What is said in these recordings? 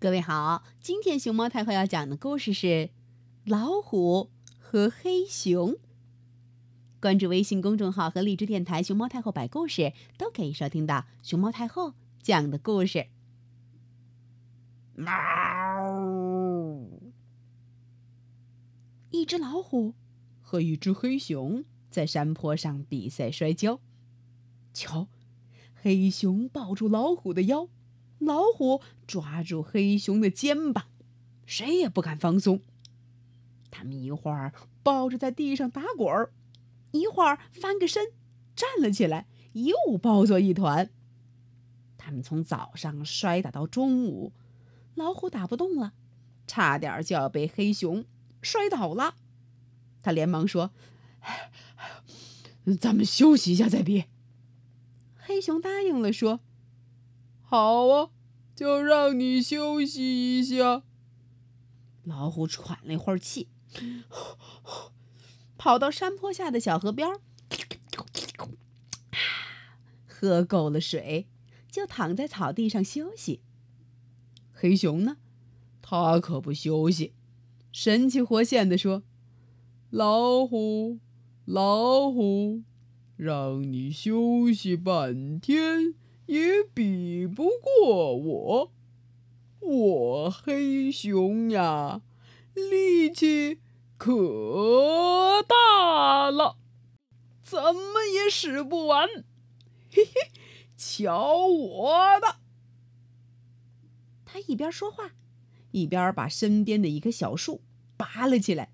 各位好，今天熊猫太后要讲的故事是《老虎和黑熊》。关注微信公众号和荔枝电台“熊猫太后摆故事”，都可以收听到熊猫太后讲的故事。猫，一只老虎和一只黑熊在山坡上比赛摔跤。瞧，黑熊抱住老虎的腰，老虎抓住黑熊的肩膀，谁也不敢放松。他们一会儿抱着在地上打滚儿。一会儿翻个身，站了起来，又抱作一团。他们从早上摔打到中午，老虎打不动了，差点就要被黑熊摔倒了。他连忙说：“咱们休息一下再比。”黑熊答应了，说：“好啊，就让你休息一下。”老虎喘了一会儿气。跑到山坡下的小河边，喝够了水，就躺在草地上休息。黑熊呢，他可不休息，神气活现地说：“老虎，老虎，让你休息半天也比不过我，我黑熊呀，力气。”可大了，怎么也使不完。嘿嘿，瞧我的！他一边说话，一边把身边的一棵小树拔了起来。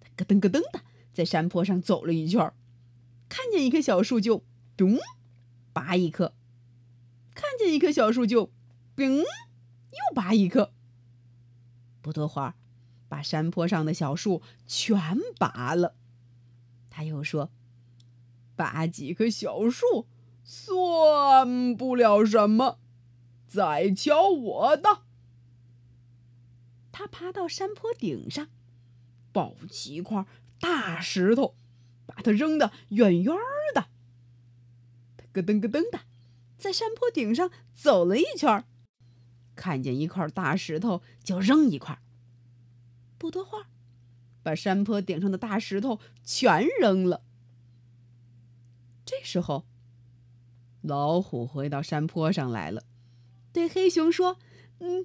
他咯噔咯噔的在山坡上走了一圈，看见一棵小树就咚拔一棵，一棵小树就嗯又拔一棵。不多会儿。把山坡上的小树全拔了。他又说：“拔几棵小树算不了什么，再瞧我的。”他爬到山坡顶上，抱起一块大石头，把它扔得远远的。咯噔咯噔的在山坡顶上走了一圈，看见一块大石头就扔一块。不多会儿，把山坡顶上的大石头全扔了。这时候，老虎回到山坡上来了，对黑熊说：“嗯，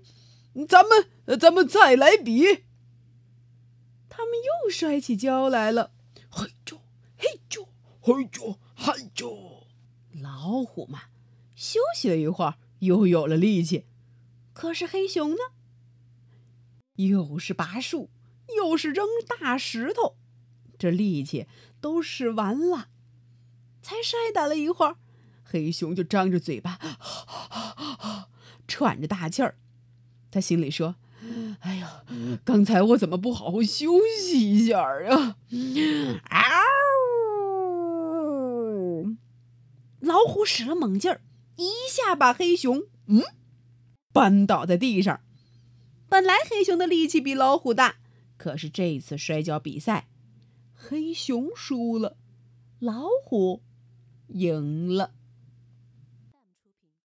咱们咱们再来比。”他们又摔起跤来了，嘿啾嘿啾嘿啾嘿啾。老虎嘛，休息了一会儿，又有了力气。可是黑熊呢？又是拔树，又是扔大石头，这力气都使完了。才摔打了一会儿，黑熊就张着嘴巴，喘着大气儿。他心里说：“哎呀，刚才我怎么不好好休息一下啊？”嗷！老虎使了猛劲儿，下把黑熊嗯扳倒在地上。本来黑熊的力气比老虎大，可是这次摔跤比赛，黑熊输了，老虎赢了。